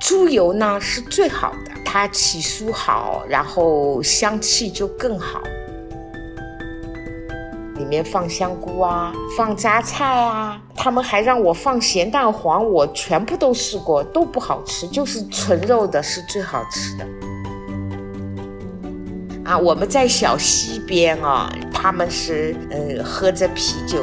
猪油呢是最好的，它起酥好，然后香气就更好。里面放香菇啊，放榨菜啊，他们还让我放咸蛋黄，我全部都试过，都不好吃，就是纯肉的是最好吃的。啊，我们在小溪边啊，他们是呃喝着啤酒，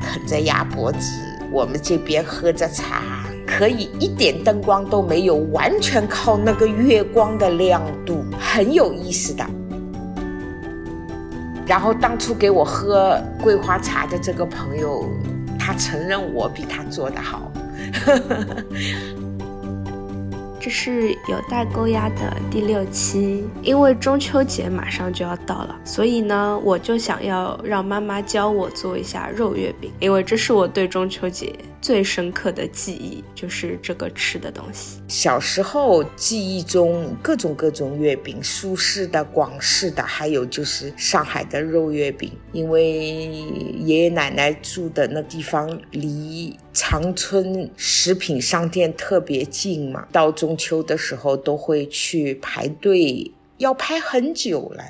啃着鸭脖子，我们这边喝着茶。可以一点灯光都没有，完全靠那个月光的亮度，很有意思的。然后当初给我喝桂花茶的这个朋友，承认我比他做的好。这是有代沟压的第六期，因为中秋节马上就要到了，所以呢，我就想要让妈妈教我做一下肉月饼，因为这是我对中秋节最深刻的记忆，就是这个吃的东西。小时候记忆中各种各种月饼，苏式的、广式的，还有就是上海的肉月饼，因为爷爷奶奶住的那地方离。长春食品商店特别近嘛，到中秋的时候都会去排队，要排很久嘞。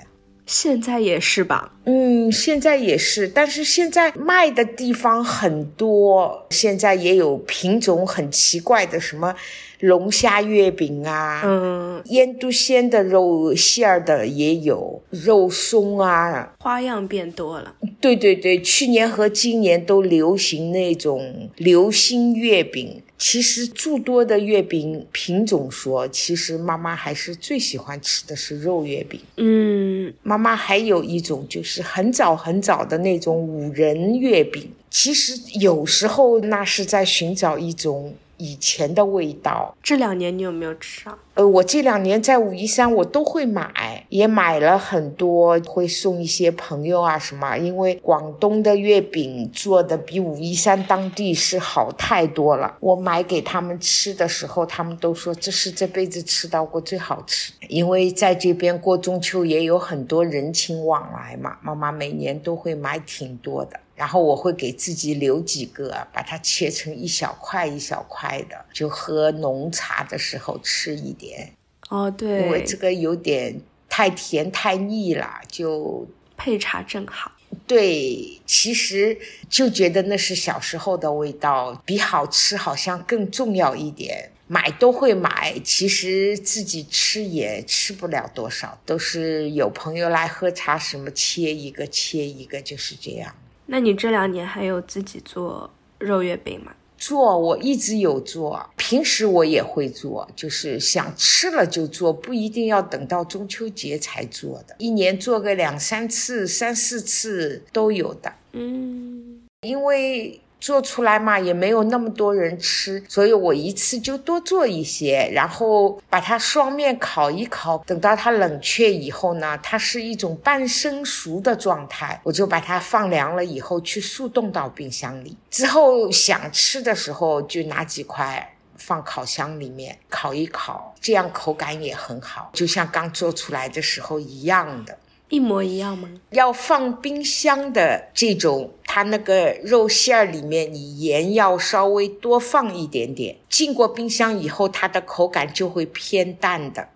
现在也是吧？嗯，现在也是，但是现在卖的地方很多，现在也有品种很奇怪的什么。龙虾月饼啊，嗯，腌笃鲜的肉馅儿的也有，肉松啊，花样变多了。对对对，去年和今年都流行那种流心月饼。其实诸多的月饼品种说，其实妈妈还是最喜欢吃的是肉月饼。嗯，妈妈还有一种就是很早很早的那种五仁月饼。其实有时候那是在寻找一种。以前的味道，这两年你有没有吃啊？呃，我这两年在武夷山，我都会买，也买了很多，会送一些朋友啊什么。因为广东的月饼做的比武夷山当地是好太多了。我买给他们吃的时候，他们都说这是这辈子吃到过最好吃。因为在这边过中秋也有很多人情往来嘛，妈妈每年都会买挺多的。然后我会给自己留几个，把它切成一小块一小块的，就喝浓茶的时候吃一点。哦，对，因为这个有点太甜太腻了，就配茶正好。对，其实就觉得那是小时候的味道，比好吃好像更重要一点。买都会买，其实自己吃也吃不了多少，都是有朋友来喝茶，什么切一个切一个，就是这样。那你这两年还有自己做肉月饼吗？做，我一直有做，平时我也会做，就是想吃了就做，不一定要等到中秋节才做的，一年做个两三次、三四次都有的。嗯，因为。做出来嘛，也没有那么多人吃，所以我一次就多做一些，然后把它双面烤一烤，等到它冷却以后呢，它是一种半生熟的状态，我就把它放凉了以后去速冻到冰箱里，之后想吃的时候就拿几块放烤箱里面烤一烤，这样口感也很好，就像刚做出来的时候一样的。一模一样吗？要放冰箱的这种，它那个肉馅儿里面，你盐要稍微多放一点点。进过冰箱以后，它的口感就会偏淡的。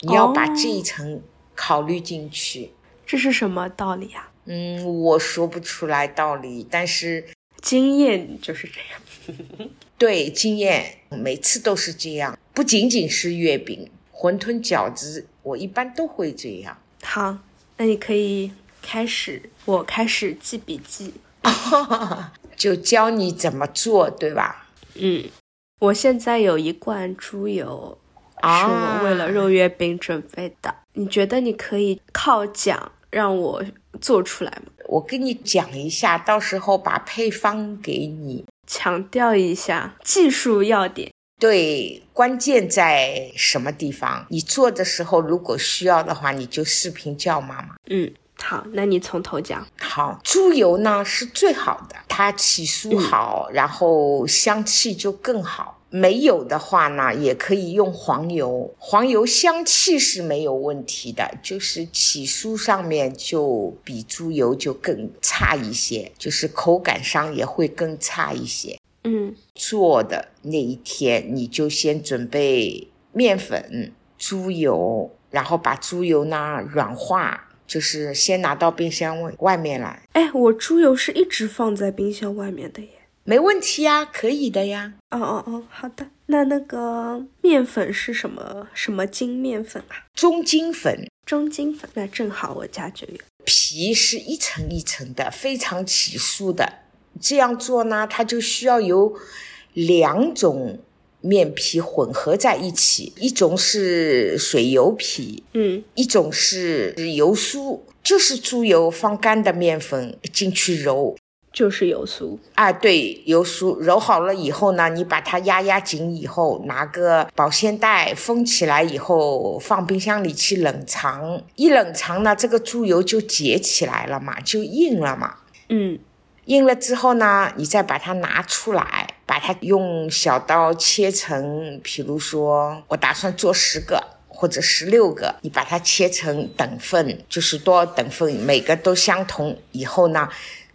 你要把这一层考虑进去。这是什么道理啊？嗯，我说不出来道理，但是经验就是这样。对，经验每次都是这样，不仅仅是月饼、馄饨、饺子，我一般都会这样。好。那你可以开始，我开始记笔记，就教你怎么做，对吧？嗯，我现在有一罐猪油，是我为了肉月饼准备的。你觉得你可以靠讲让我做出来吗？我跟你讲一下，到时候把配方给你，强调一下技术要点。对，关键在什么地方？你做的时候，如果需要的话，你就视频叫妈妈。嗯，好，那你从头讲。好，猪油呢是最好的，它起酥好，然后香气就更好。没有的话呢，也可以用黄油，黄油香气是没有问题的，就是起酥上面就比猪油就更差一些，就是口感上也会更差一些。嗯，做的那一天你就先准备面粉、猪油，然后把猪油呢软化，就是先拿到冰箱外外面来。哎，我猪油是一直放在冰箱外面的耶。没问题呀，可以的呀。哦哦哦，好的。那那个面粉是什么什么精面粉啊？中筋粉，中筋粉。那正好我家就有。皮是一层一层的，非常起酥的。这样做呢，它就需要有两种面皮混合在一起，一种是水油皮，嗯，一种是油酥，就是猪油放干的面粉进去揉。就是油酥啊，对，油酥揉好了以后呢，你把它压压紧以后，拿个保鲜袋封起来以后，放冰箱里去冷藏。一冷藏呢，这个猪油就结起来了嘛，就硬了嘛。嗯，硬了之后呢，你再把它拿出来，把它用小刀切成，比如说我打算做十个或者十六个，你把它切成等份，就是多少等份，每个都相同。以后呢。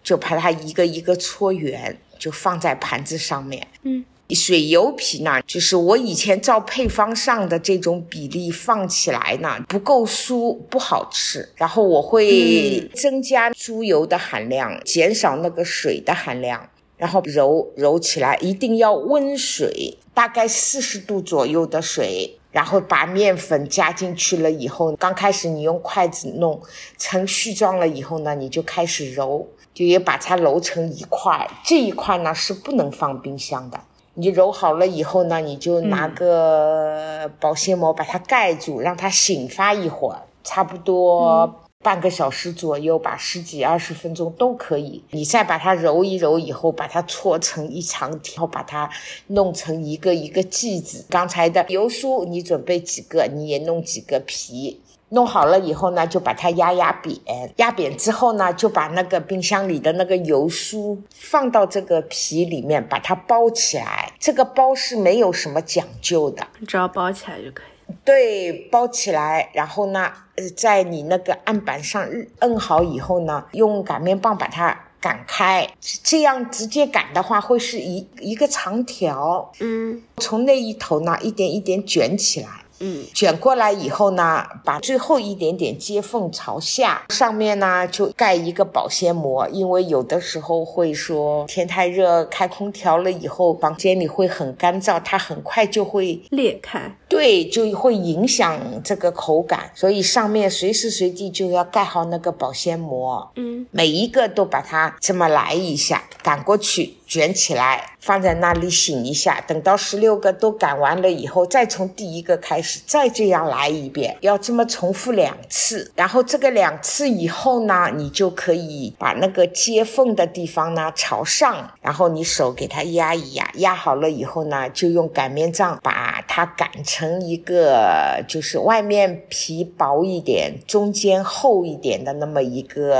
就把它一个一个搓圆，就放在盘子上面。嗯，水油皮呢，就是我以前照配方上的这种比例放起来呢，不够酥，不好吃。然后我会增加猪油的含量，减少那个水的含量，然后揉揉起来，一定要温水，大概四十度左右的水。然后把面粉加进去了以后，刚开始你用筷子弄成絮状了以后呢，你就开始揉。就也把它揉成一块，这一块呢是不能放冰箱的。你揉好了以后呢，你就拿个保鲜膜把它盖住，让它醒发一会儿，差不多半个小时左右吧，十几二十分钟都可以。你再把它揉一揉以后，把它搓成一长条，把它弄成一个一个剂子。刚才的油酥你准备几个，你也弄几个皮。弄好了以后呢，就把它压压扁，压扁之后呢，就把那个冰箱里的那个油酥放到这个皮里面，把它包起来。这个包是没有什么讲究的，只要包起来就可以。对，包起来，然后呢，呃，在你那个案板上摁好以后呢，用擀面棒把它擀开，这样直接擀的话会是一一个长条。嗯，从那一头呢，一点一点卷起来。嗯，卷过来以后呢，把最后一点点接缝朝下，上面呢就盖一个保鲜膜，因为有的时候会说天太热，开空调了以后，房间里会很干燥，它很快就会裂开，对，就会影响这个口感，所以上面随时随地就要盖好那个保鲜膜。嗯，每一个都把它这么来一下，赶过去。卷起来，放在那里醒一下。等到十六个都擀完了以后，再从第一个开始，再这样来一遍，要这么重复两次。然后这个两次以后呢，你就可以把那个接缝的地方呢朝上，然后你手给它压一压，压好了以后呢，就用擀面杖把它擀成一个，就是外面皮薄一点，中间厚一点的那么一个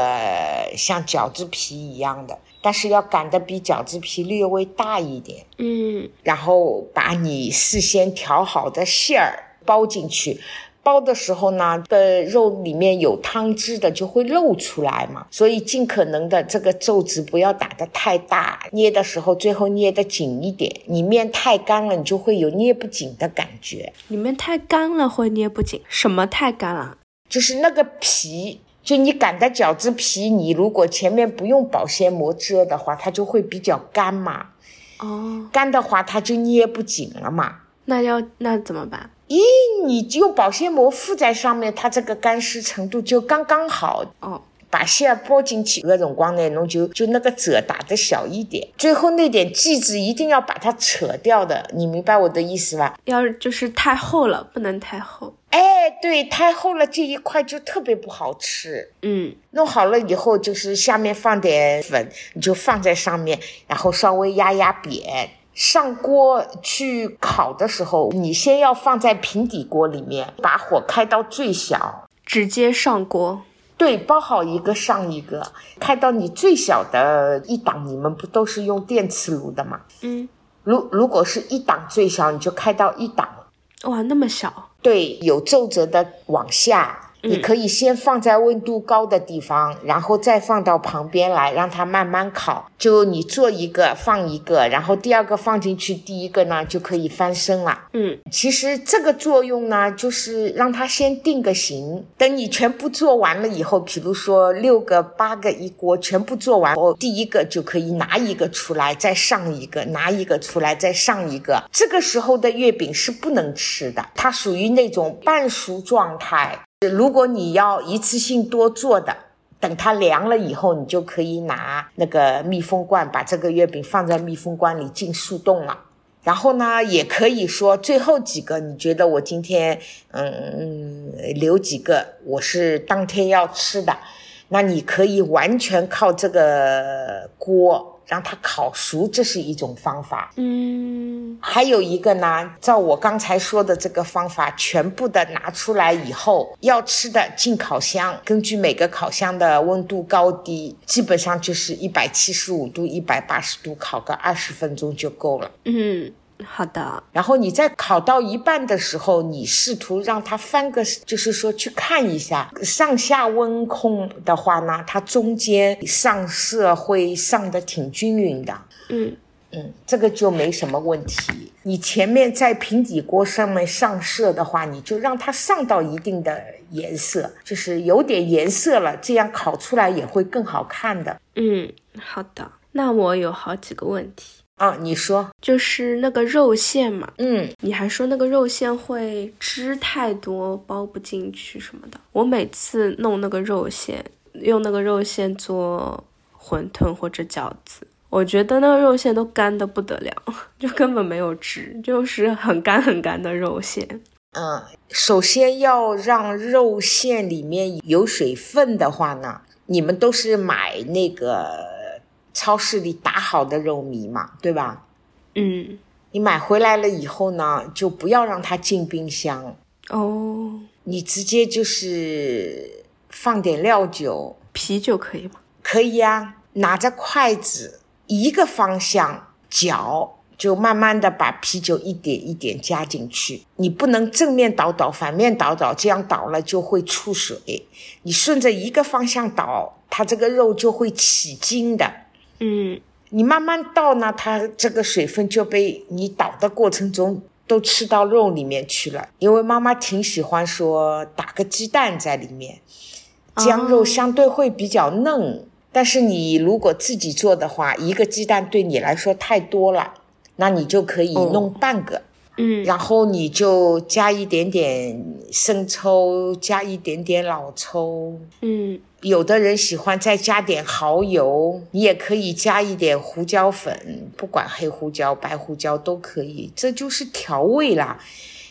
像饺子皮一样的。但是要擀的比饺子皮略微大一点，嗯，然后把你事先调好的馅儿包进去，包的时候呢，的肉里面有汤汁的就会漏出来嘛，所以尽可能的这个皱子不要打得太大，捏的时候最后捏得紧一点，你面太干了，你就会有捏不紧的感觉。里面太干了会捏不紧，什么太干了？就是那个皮。就你擀的饺子皮，你如果前面不用保鲜膜遮的话，它就会比较干嘛。哦，干的话它就捏不紧了嘛。那要那怎么办？咦，你用保鲜膜敷在上面，它这个干湿程度就刚刚好。哦。把馅包进去，那种光呢，侬就就那个褶打的小一点，最后那点剂子一定要把它扯掉的，你明白我的意思吧？要就是太厚了，不能太厚。哎，对，太厚了这一块就特别不好吃。嗯，弄好了以后，就是下面放点粉，你就放在上面，然后稍微压压扁。上锅去烤的时候，你先要放在平底锅里面，把火开到最小，直接上锅。对，包好一个上一个，开到你最小的一档。你们不都是用电磁炉的吗？嗯，如如果是一档最小，你就开到一档。哇，那么小？对，有皱褶的往下。你可以先放在温度高的地方，然后再放到旁边来，让它慢慢烤。就你做一个放一个，然后第二个放进去，第一个呢就可以翻身了。嗯，其实这个作用呢，就是让它先定个型。等你全部做完了以后，比如说六个、八个一锅全部做完后，第一个就可以拿一个出来，再上一个，拿一个出来，再上一个。这个时候的月饼是不能吃的，它属于那种半熟状态。如果你要一次性多做的，等它凉了以后，你就可以拿那个密封罐把这个月饼放在密封罐里进速冻了。然后呢，也可以说最后几个，你觉得我今天嗯留几个，我是当天要吃的，那你可以完全靠这个锅。让它烤熟，这是一种方法。嗯，还有一个呢，照我刚才说的这个方法，全部的拿出来以后，要吃的进烤箱，根据每个烤箱的温度高低，基本上就是一百七十五度、一百八十度，烤个二十分钟就够了。嗯。好的，然后你在烤到一半的时候，你试图让它翻个，就是说去看一下上下温控的话呢，它中间上色会上的挺均匀的。嗯嗯，这个就没什么问题。你前面在平底锅上面上色的话，你就让它上到一定的颜色，就是有点颜色了，这样烤出来也会更好看的。嗯，好的。那我有好几个问题。啊，你说就是那个肉馅嘛，嗯，你还说那个肉馅会汁太多包不进去什么的。我每次弄那个肉馅，用那个肉馅做馄饨或者饺子，我觉得那个肉馅都干的不得了，就根本没有汁，就是很干很干的肉馅。嗯，首先要让肉馅里面有水分的话呢，你们都是买那个。超市里打好的肉糜嘛，对吧？嗯，你买回来了以后呢，就不要让它进冰箱哦。你直接就是放点料酒、啤酒可以吗？可以呀，拿着筷子一个方向搅，就慢慢的把啤酒一点一点加进去。你不能正面倒倒，反面倒倒，这样倒了就会出水。你顺着一个方向倒，它这个肉就会起筋的。嗯，你慢慢倒呢，它这个水分就被你倒的过程中都吃到肉里面去了。因为妈妈挺喜欢说打个鸡蛋在里面，姜肉相对会比较嫩。但是你如果自己做的话，一个鸡蛋对你来说太多了，那你就可以弄半个。嗯，然后你就加一点点生抽，加一点点老抽。嗯。有的人喜欢再加点蚝油，你也可以加一点胡椒粉，不管黑胡椒、白胡椒都可以，这就是调味啦。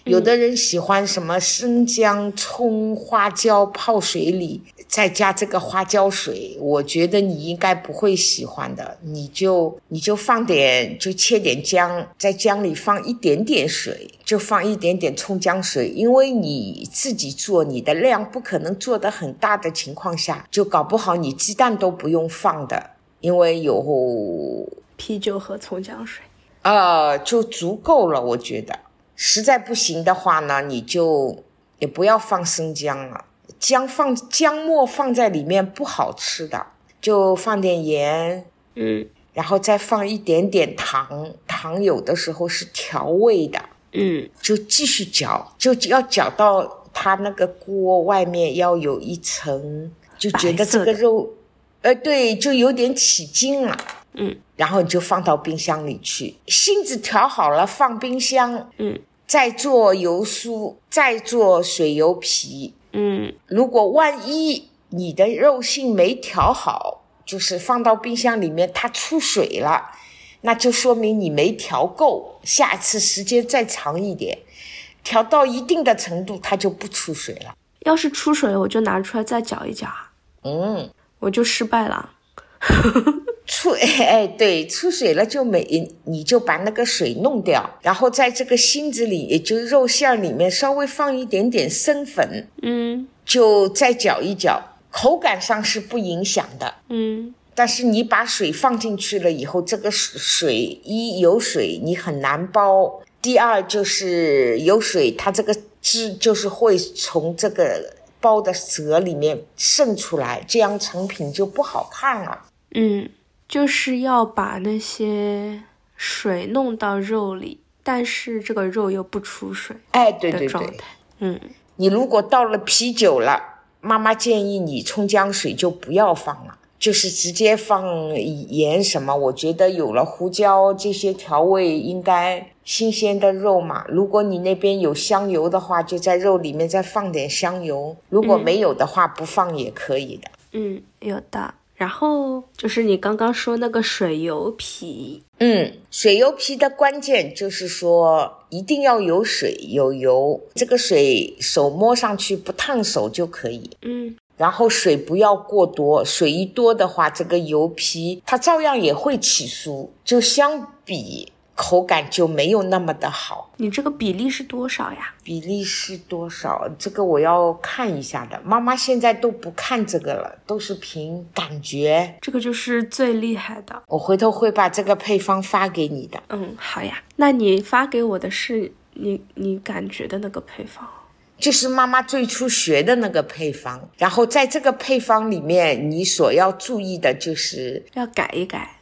有的人喜欢什么生姜、葱、花椒泡水里，再加这个花椒水，我觉得你应该不会喜欢的。你就你就放点，就切点姜，在姜里放一点点水，就放一点点葱姜水，因为你自己做，你的量不可能做得很大的情况下，就搞不好你鸡蛋都不用放的，因为有啤酒和葱姜水，呃，就足够了，我觉得。实在不行的话呢，你就也不要放生姜了，姜放姜末放在里面不好吃的，就放点盐，嗯，然后再放一点点糖，糖有的时候是调味的，嗯，就继续搅，就要搅到它那个锅外面要有一层，就觉得这个肉，呃，对，就有点起筋了。嗯，然后你就放到冰箱里去，芯子调好了放冰箱。嗯，再做油酥，再做水油皮。嗯，如果万一你的肉性没调好，就是放到冰箱里面它出水了，那就说明你没调够。下次时间再长一点，调到一定的程度，它就不出水了。要是出水，我就拿出来再搅一搅。嗯，我就失败了。出 哎对，出水了就没，你就把那个水弄掉，然后在这个芯子里，也就肉馅里面稍微放一点点生粉，嗯，就再搅一搅，口感上是不影响的，嗯，但是你把水放进去了以后，这个水一有水你很难包。第二就是有水，它这个汁就是会从这个包的褶里面渗出来，这样成品就不好看了。嗯，就是要把那些水弄到肉里，但是这个肉又不出水。哎，对对对，嗯，你如果倒了啤酒了，妈妈建议你葱姜水就不要放了。就是直接放盐什么，我觉得有了胡椒这些调味，应该新鲜的肉嘛。如果你那边有香油的话，就在肉里面再放点香油；如果没有的话，不放也可以的。嗯，有的。然后就是你刚刚说那个水油皮，嗯，水油皮的关键就是说一定要有水有油，这个水手摸上去不烫手就可以。嗯。然后水不要过多，水一多的话，这个油皮它照样也会起酥，就相比口感就没有那么的好。你这个比例是多少呀？比例是多少？这个我要看一下的。妈妈现在都不看这个了，都是凭感觉。这个就是最厉害的。我回头会把这个配方发给你的。嗯，好呀。那你发给我的是你你感觉的那个配方。就是妈妈最初学的那个配方，然后在这个配方里面，你所要注意的就是要改一改，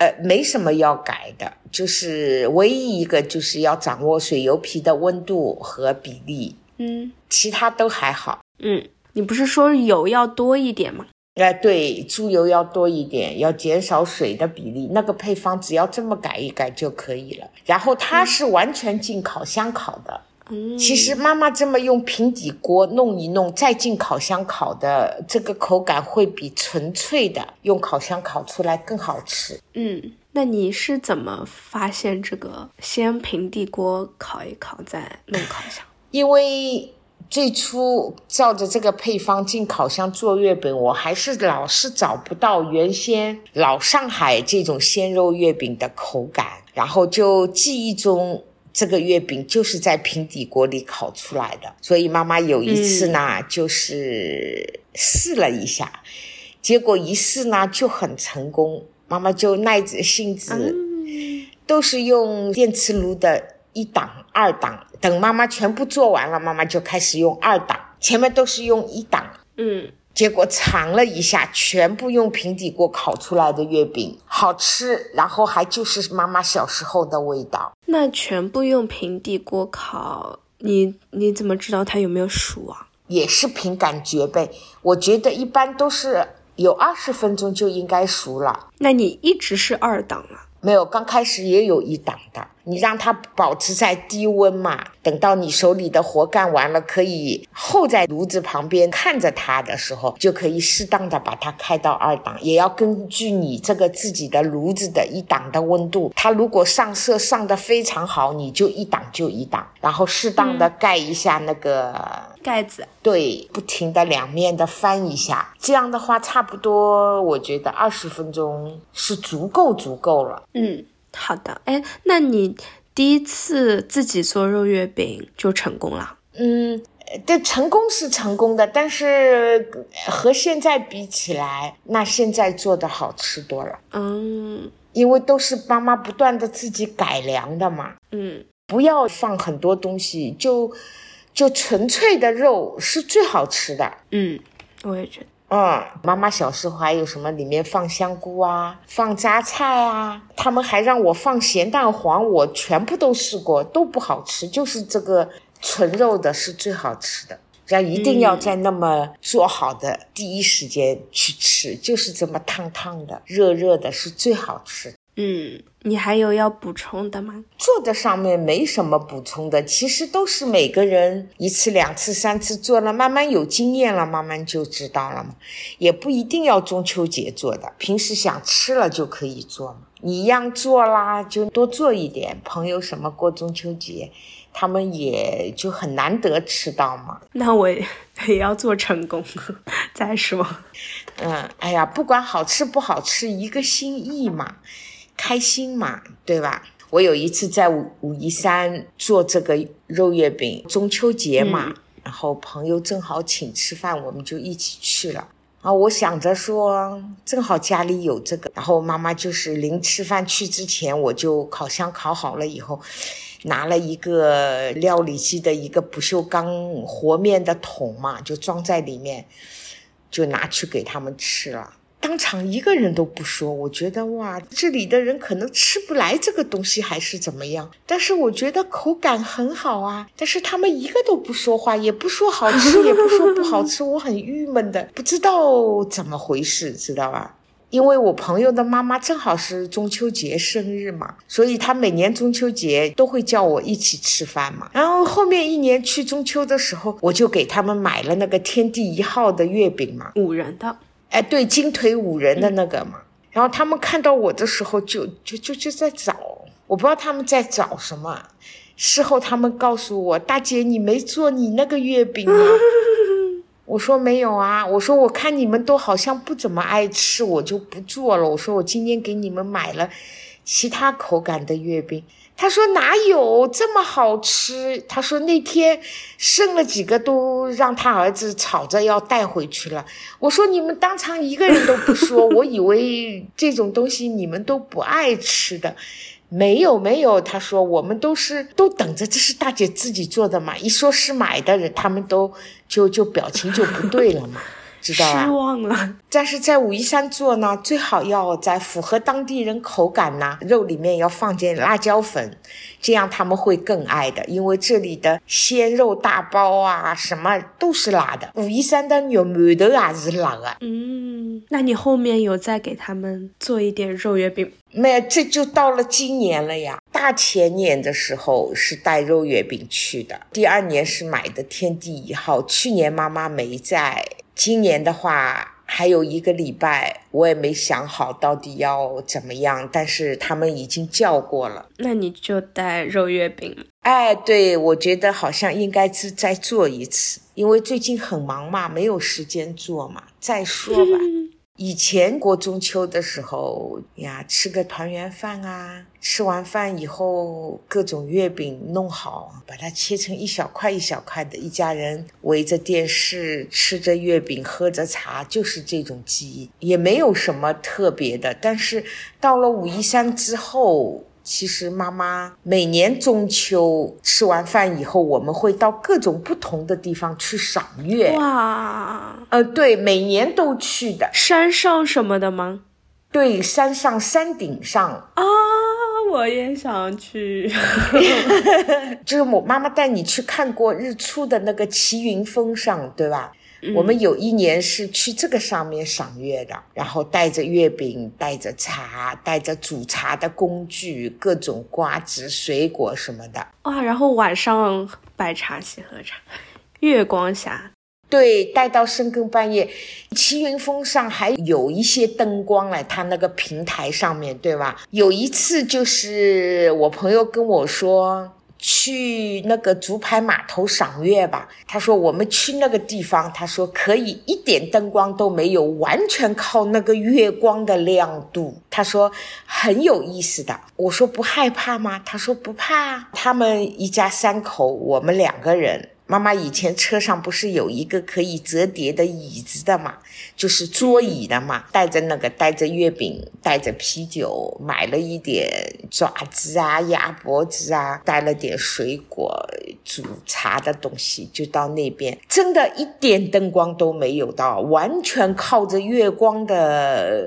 呃，没什么要改的，就是唯一一个就是要掌握水油皮的温度和比例，嗯，其他都还好，嗯，你不是说油要多一点吗？哎，对，猪油要多一点，要减少水的比例，那个配方只要这么改一改就可以了。然后它是完全进烤箱烤的。其实妈妈这么用平底锅弄一弄，再进烤箱烤的，这个口感会比纯粹的用烤箱烤出来更好吃。嗯，那你是怎么发现这个先平底锅烤一烤再弄烤箱？因为最初照着这个配方进烤箱做月饼，我还是老是找不到原先老上海这种鲜肉月饼的口感，然后就记忆中。这个月饼就是在平底锅里烤出来的，所以妈妈有一次呢，就是试了一下，结果一试呢就很成功。妈妈就耐着性子，都是用电磁炉的一档、二档。等妈妈全部做完了，妈妈就开始用二档，前面都是用一档。嗯。结果尝了一下，全部用平底锅烤出来的月饼好吃，然后还就是妈妈小时候的味道。那全部用平底锅烤，你你怎么知道它有没有熟啊？也是凭感觉呗。我觉得一般都是有二十分钟就应该熟了。那你一直是二档啊？没有，刚开始也有一档的。你让它保持在低温嘛，等到你手里的活干完了，可以候在炉子旁边看着它的时候，就可以适当的把它开到二档，也要根据你这个自己的炉子的一档的温度。它如果上色上的非常好，你就一档就一档，然后适当的盖一下那个盖子，对，不停的两面的翻一下，这样的话差不多，我觉得二十分钟是足够足够了。嗯。好的，哎，那你第一次自己做肉月饼就成功了？嗯，这成功是成功的，但是和现在比起来，那现在做的好吃多了。嗯，因为都是妈妈不断的自己改良的嘛。嗯，不要放很多东西，就就纯粹的肉是最好吃的。嗯，我也觉得。嗯，妈妈小时候还有什么里面放香菇啊，放榨菜啊，他们还让我放咸蛋黄，我全部都试过，都不好吃，就是这个纯肉的是最好吃的，要一定要在那么做好的第一时间去吃，就是这么烫烫的、热热的，是最好吃。嗯，你还有要补充的吗？做的上面没什么补充的，其实都是每个人一次、两次、三次做了，慢慢有经验了，慢慢就知道了嘛。也不一定要中秋节做的，平时想吃了就可以做嘛。你一样做啦，就多做一点。朋友什么过中秋节，他们也就很难得吃到嘛。那我也 要做成功 再说。嗯，哎呀，不管好吃不好吃，一个心意嘛。开心嘛，对吧？我有一次在武武夷山做这个肉月饼，中秋节嘛，然后朋友正好请吃饭，我们就一起去了。啊，我想着说，正好家里有这个，然后妈妈就是临吃饭去之前，我就烤箱烤好了以后，拿了一个料理机的一个不锈钢和面的桶嘛，就装在里面，就拿去给他们吃了。当场一个人都不说，我觉得哇，这里的人可能吃不来这个东西，还是怎么样？但是我觉得口感很好啊。但是他们一个都不说话，也不说好吃，也不说不好吃，我很郁闷的，不知道怎么回事，知道吧？因为我朋友的妈妈正好是中秋节生日嘛，所以她每年中秋节都会叫我一起吃饭嘛。然后后面一年去中秋的时候，我就给他们买了那个天地一号的月饼嘛，五仁的。哎，对，金腿五仁的那个嘛，然后他们看到我的时候，就就就就在找，我不知道他们在找什么。事后他们告诉我，大姐，你没做你那个月饼吗？我说没有啊，我说我看你们都好像不怎么爱吃，我就不做了。我说我今天给你们买了其他口感的月饼。他说哪有这么好吃？他说那天剩了几个都让他儿子吵着要带回去了。我说你们当场一个人都不说，我以为这种东西你们都不爱吃的。没有没有，他说我们都是都等着，这是大姐自己做的嘛。一说是买的人，他们都就就表情就不对了嘛。知道失望了，但是在武夷山做呢，最好要在符合当地人口感呐，肉里面要放点辣椒粉，这样他们会更爱的。因为这里的鲜肉大包啊，什么都是辣的。武夷山的肉馒头也是辣的。嗯，那你后面有再给他们做一点肉月饼？没有，这就到了今年了呀。大前年的时候是带肉月饼去的，第二年是买的天地一号。去年妈妈没在。今年的话还有一个礼拜，我也没想好到底要怎么样，但是他们已经叫过了。那你就带肉月饼。哎，对，我觉得好像应该是再做一次，因为最近很忙嘛，没有时间做嘛。再说吧。以前过中秋的时候呀，吃个团圆饭啊，吃完饭以后，各种月饼弄好，把它切成一小块一小块的，一家人围着电视吃着月饼，喝着茶，就是这种记忆，也没有什么特别的。但是到了武夷山之后。其实妈妈每年中秋吃完饭以后，我们会到各种不同的地方去赏月。哇，呃，对，每年都去的。山上什么的吗？对，山上山顶上啊，我也想去。就是我妈妈带你去看过日出的那个齐云峰上，对吧？我们有一年是去这个上面赏月的，然后带着月饼，带着茶，带着煮茶的工具，各种瓜子、水果什么的。哇！然后晚上摆茶席喝茶，月光下，对，待到深更半夜。齐云峰上还有一些灯光嘞，它那个平台上面对吧？有一次就是我朋友跟我说。去那个竹排码头赏月吧。他说我们去那个地方，他说可以一点灯光都没有，完全靠那个月光的亮度。他说很有意思的。我说不害怕吗？他说不怕。他们一家三口，我们两个人。妈妈以前车上不是有一个可以折叠的椅子的嘛，就是桌椅的嘛。带着那个，带着月饼，带着啤酒，买了一点爪子啊、鸭脖子啊，带了点水果、煮茶的东西，就到那边。真的一点灯光都没有到，完全靠着月光的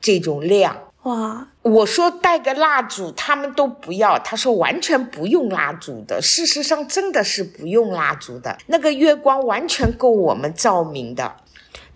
这种亮。哇！我说带个蜡烛，他们都不要。他说完全不用蜡烛的，事实上真的是不用蜡烛的，那个月光完全够我们照明的。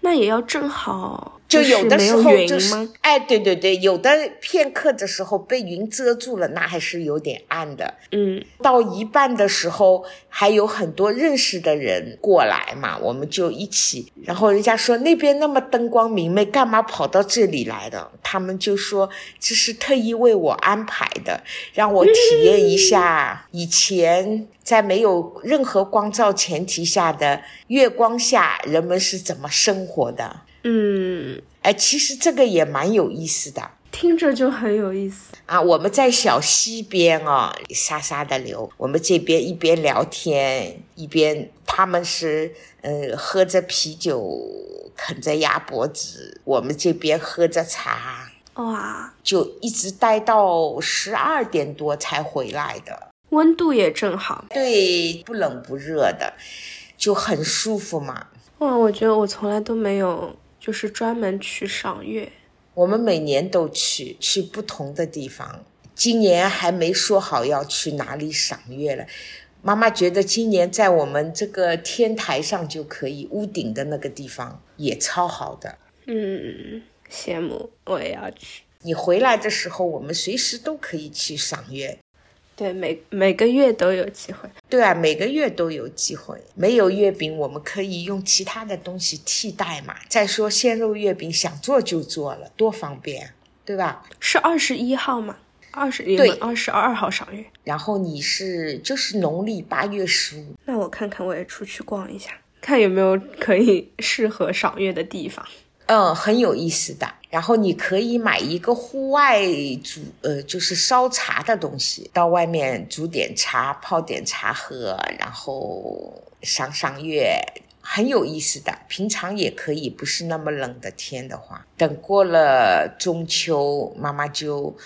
那也要正好。就有的时候就是，哎，对对对，有的片刻的时候被云遮住了，那还是有点暗的。嗯，到一半的时候还有很多认识的人过来嘛，我们就一起。然后人家说那边那么灯光明媚，干嘛跑到这里来的？他们就说这是特意为我安排的，让我体验一下以前在没有任何光照前提下的月光下人们是怎么生活的。嗯，哎，其实这个也蛮有意思的，听着就很有意思啊！我们在小溪边啊，沙沙的流。我们这边一边聊天，一边他们是呃喝着啤酒，啃着鸭脖子，我们这边喝着茶。哇！就一直待到十二点多才回来的，温度也正好，对，不冷不热的，就很舒服嘛。哇，我觉得我从来都没有就是专门去赏月。我们每年都去，去不同的地方。今年还没说好要去哪里赏月了。妈妈觉得今年在我们这个天台上就可以，屋顶的那个地方也超好的。嗯。羡慕，我也要去。你回来的时候，我们随时都可以去赏月。对，每每个月都有机会。对啊，每个月都有机会。没有月饼，我们可以用其他的东西替代嘛。再说鲜肉月饼，想做就做了，多方便，对吧？是二十一号吗？二十一对，二十二号赏月。然后你是就是农历八月十五。那我看看，我也出去逛一下，看有没有可以适合赏月的地方。嗯，很有意思的。然后你可以买一个户外煮，呃，就是烧茶的东西，到外面煮点茶，泡点茶喝，然后赏赏月，很有意思的。平常也可以，不是那么冷的天的话，等过了中秋，妈妈就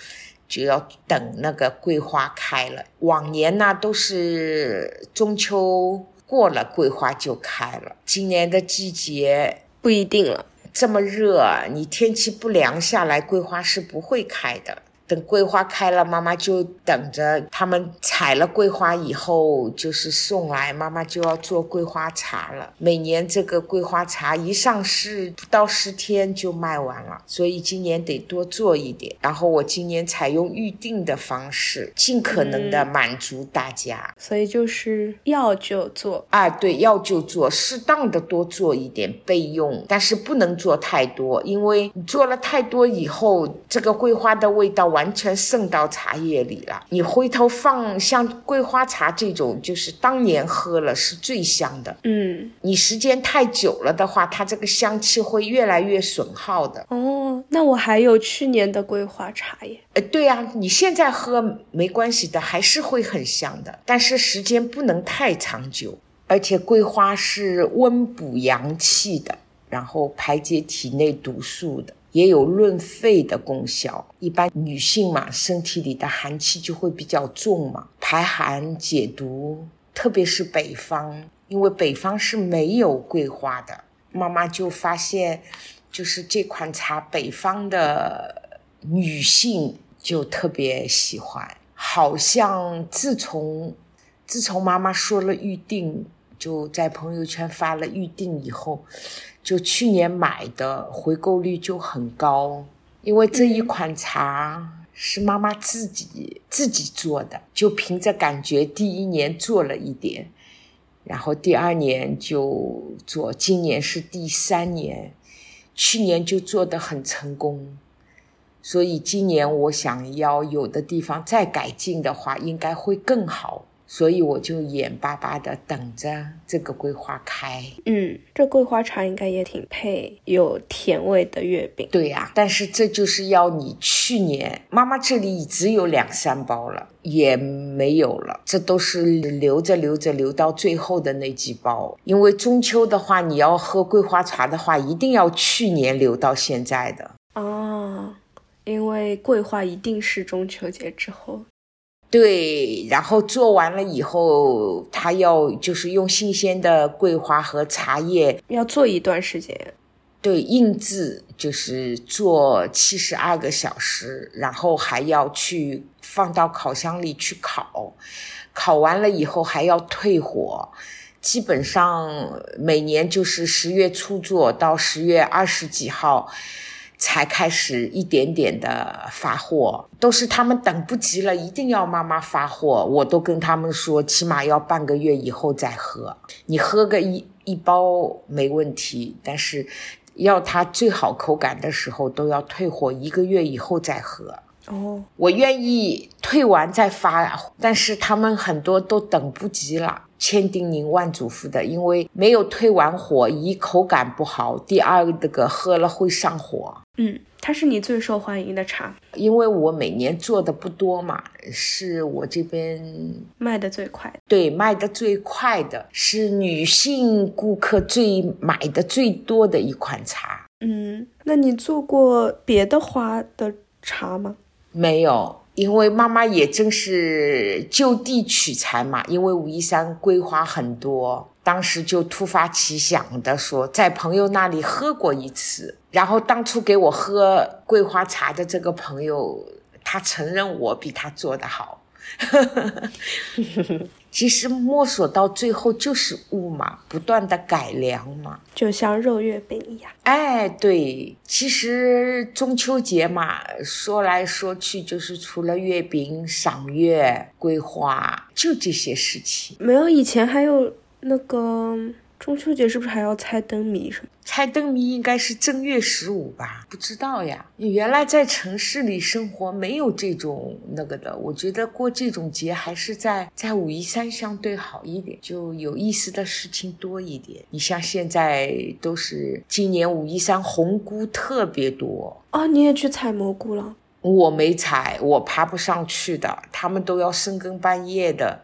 就要等那个桂花开了。往年呢都是中秋过了，桂花就开了。今年的季节不一定了。这么热，你天气不凉下来，桂花是不会开的。等桂花开了，妈妈就等着他们采了桂花以后，就是送来，妈妈就要做桂花茶了。每年这个桂花茶一上市，不到十天就卖完了，所以今年得多做一点。然后我今年采用预定的方式，尽可能的满足大家。所以就是要就做啊，对，要就做，适当的多做一点备用，但是不能做太多，因为你做了太多以后，这个桂花的味道。完全渗到茶叶里了。你回头放像桂花茶这种，就是当年喝了是最香的。嗯，你时间太久了的话，它这个香气会越来越损耗的。哦，那我还有去年的桂花茶耶。呃，对呀，你现在喝没关系的，还是会很香的，但是时间不能太长久。而且桂花是温补阳气的，然后排解体内毒素的。也有润肺的功效。一般女性嘛，身体里的寒气就会比较重嘛，排寒解毒。特别是北方，因为北方是没有桂花的，妈妈就发现，就是这款茶，北方的女性就特别喜欢。好像自从自从妈妈说了预定，就在朋友圈发了预定以后。就去年买的回购率就很高，因为这一款茶是妈妈自己自己做的，就凭着感觉，第一年做了一点，然后第二年就做，今年是第三年，去年就做的很成功，所以今年我想要有的地方再改进的话，应该会更好。所以我就眼巴巴的等着这个桂花开。嗯，这桂花茶应该也挺配有甜味的月饼。对呀，但是这就是要你去年妈妈这里只有两三包了，也没有了，这都是留着留着留到最后的那几包。因为中秋的话，你要喝桂花茶的话，一定要去年留到现在的。哦，因为桂花一定是中秋节之后。对，然后做完了以后，他要就是用新鲜的桂花和茶叶，要做一段时间。对，印制就是做七十二个小时，然后还要去放到烤箱里去烤，烤完了以后还要退火，基本上每年就是十月初做到十月二十几号。才开始一点点的发货，都是他们等不及了，一定要妈妈发货。我都跟他们说，起码要半个月以后再喝。你喝个一一包没问题，但是要它最好口感的时候，都要退货一个月以后再喝。哦，我愿意退完再发，但是他们很多都等不及了。千叮咛万嘱咐的，因为没有退完火，一口感不好，第二那个喝了会上火。嗯，它是你最受欢迎的茶，因为我每年做的不多嘛，是我这边卖的最快。对卖的最快的是女性顾客最买的最多的一款茶。嗯，那你做过别的花的茶吗？没有，因为妈妈也正是就地取材嘛，因为武夷山桂花很多，当时就突发奇想的说，在朋友那里喝过一次，然后当初给我喝桂花茶的这个朋友，他承认我比他做的好。其实摸索到最后就是悟嘛，不断的改良嘛。就像肉月饼一样。哎，对，其实中秋节嘛，说来说去就是除了月饼、赏月、桂花，就这些事情。没有以前还有那个中秋节是不是还要猜灯谜什么？猜灯谜应该是正月十五吧？不知道呀。你原来在城市里生活没有这种那个的，我觉得过这种节还是在在武夷山相对好一点，就有意思的事情多一点。你像现在都是今年武夷山红菇特别多哦，你也去采蘑菇了？我没采，我爬不上去的，他们都要深更半夜的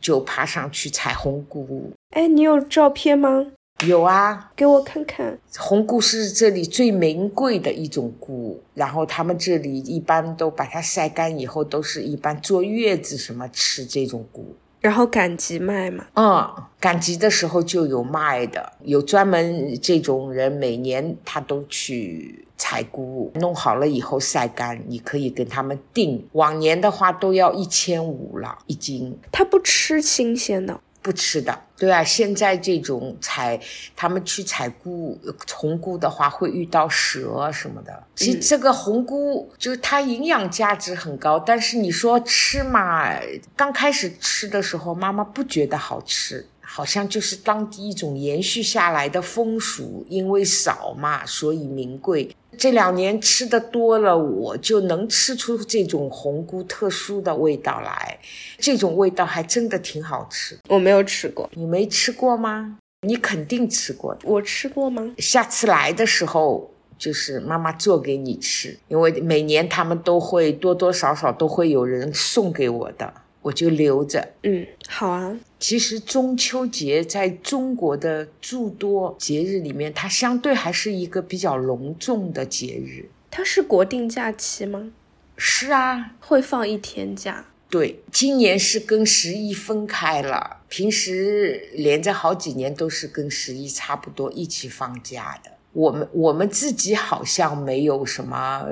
就爬上去采红菇。哎，你有照片吗？有啊，给我看看。红菇是这里最名贵的一种菇，然后他们这里一般都把它晒干以后，都是一般坐月子什么吃这种菇。然后赶集卖嘛？嗯，赶集的时候就有卖的，有专门这种人，每年他都去采菇，弄好了以后晒干，你可以跟他们订。往年的话都要一千五了一斤。他不吃新鲜的。不吃的，对啊，现在这种采，他们去采菇红菇的话，会遇到蛇什么的。其实这个红菇就是它营养价值很高，但是你说吃嘛，刚开始吃的时候，妈妈不觉得好吃。好像就是当地一种延续下来的风俗，因为少嘛，所以名贵。这两年吃的多了，我就能吃出这种红菇特殊的味道来。这种味道还真的挺好吃。我没有吃过，你没吃过吗？你肯定吃过。我吃过吗？下次来的时候，就是妈妈做给你吃，因为每年他们都会多多少少都会有人送给我的。我就留着。嗯，好啊。其实中秋节在中国的诸多节日里面，它相对还是一个比较隆重的节日。它是国定假期吗？是啊，会放一天假。对，今年是跟十一分开了，平时连着好几年都是跟十一差不多一起放假的。我们我们自己好像没有什么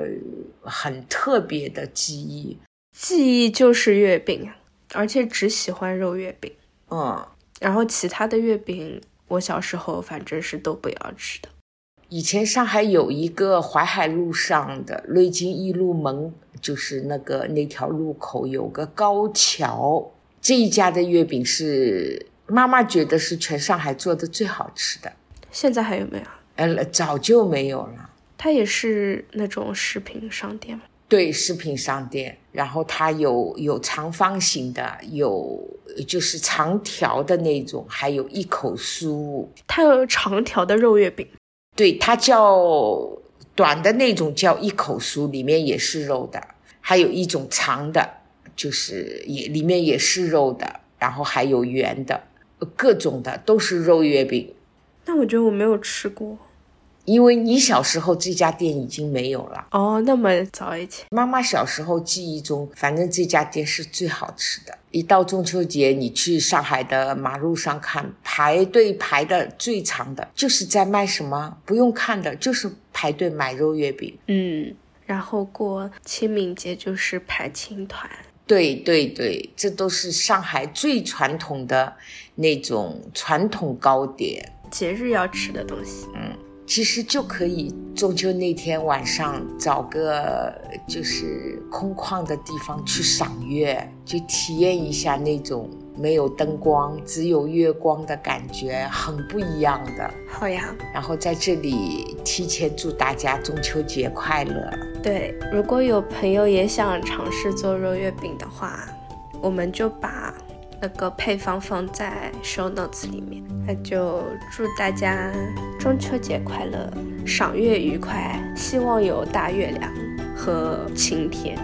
很特别的记忆，记忆就是月饼啊。而且只喜欢肉月饼，嗯，然后其他的月饼，我小时候反正是都不要吃的。以前上海有一个淮海路上的瑞金一路门，就是那个那条路口有个高桥，这一家的月饼是妈妈觉得是全上海做的最好吃的。现在还有没有？呃，早就没有了。它也是那种食品商店吗？对，食品商店，然后它有有长方形的，有就是长条的那种，还有一口酥。它有长条的肉月饼，对，它叫短的那种叫一口酥，里面也是肉的；还有一种长的，就是也里面也是肉的，然后还有圆的，各种的都是肉月饼。那我觉得我没有吃过。因为你小时候这家店已经没有了哦，那么早以前，妈妈小时候记忆中，反正这家店是最好吃的。一到中秋节，你去上海的马路上看，排队排的最长的，就是在卖什么？不用看的，就是排队买肉月饼。嗯，然后过清明节就是排青团。对对对，这都是上海最传统的那种传统糕点，节日要吃的东西。嗯。其实就可以中秋那天晚上找个就是空旷的地方去赏月，去体验一下那种没有灯光、只有月光的感觉，很不一样的。好呀，然后在这里提前祝大家中秋节快乐。对，如果有朋友也想尝试做肉月饼的话，我们就把那个配方放在 show notes 里面。那就祝大家中秋节快乐，赏月愉快，希望有大月亮和晴天。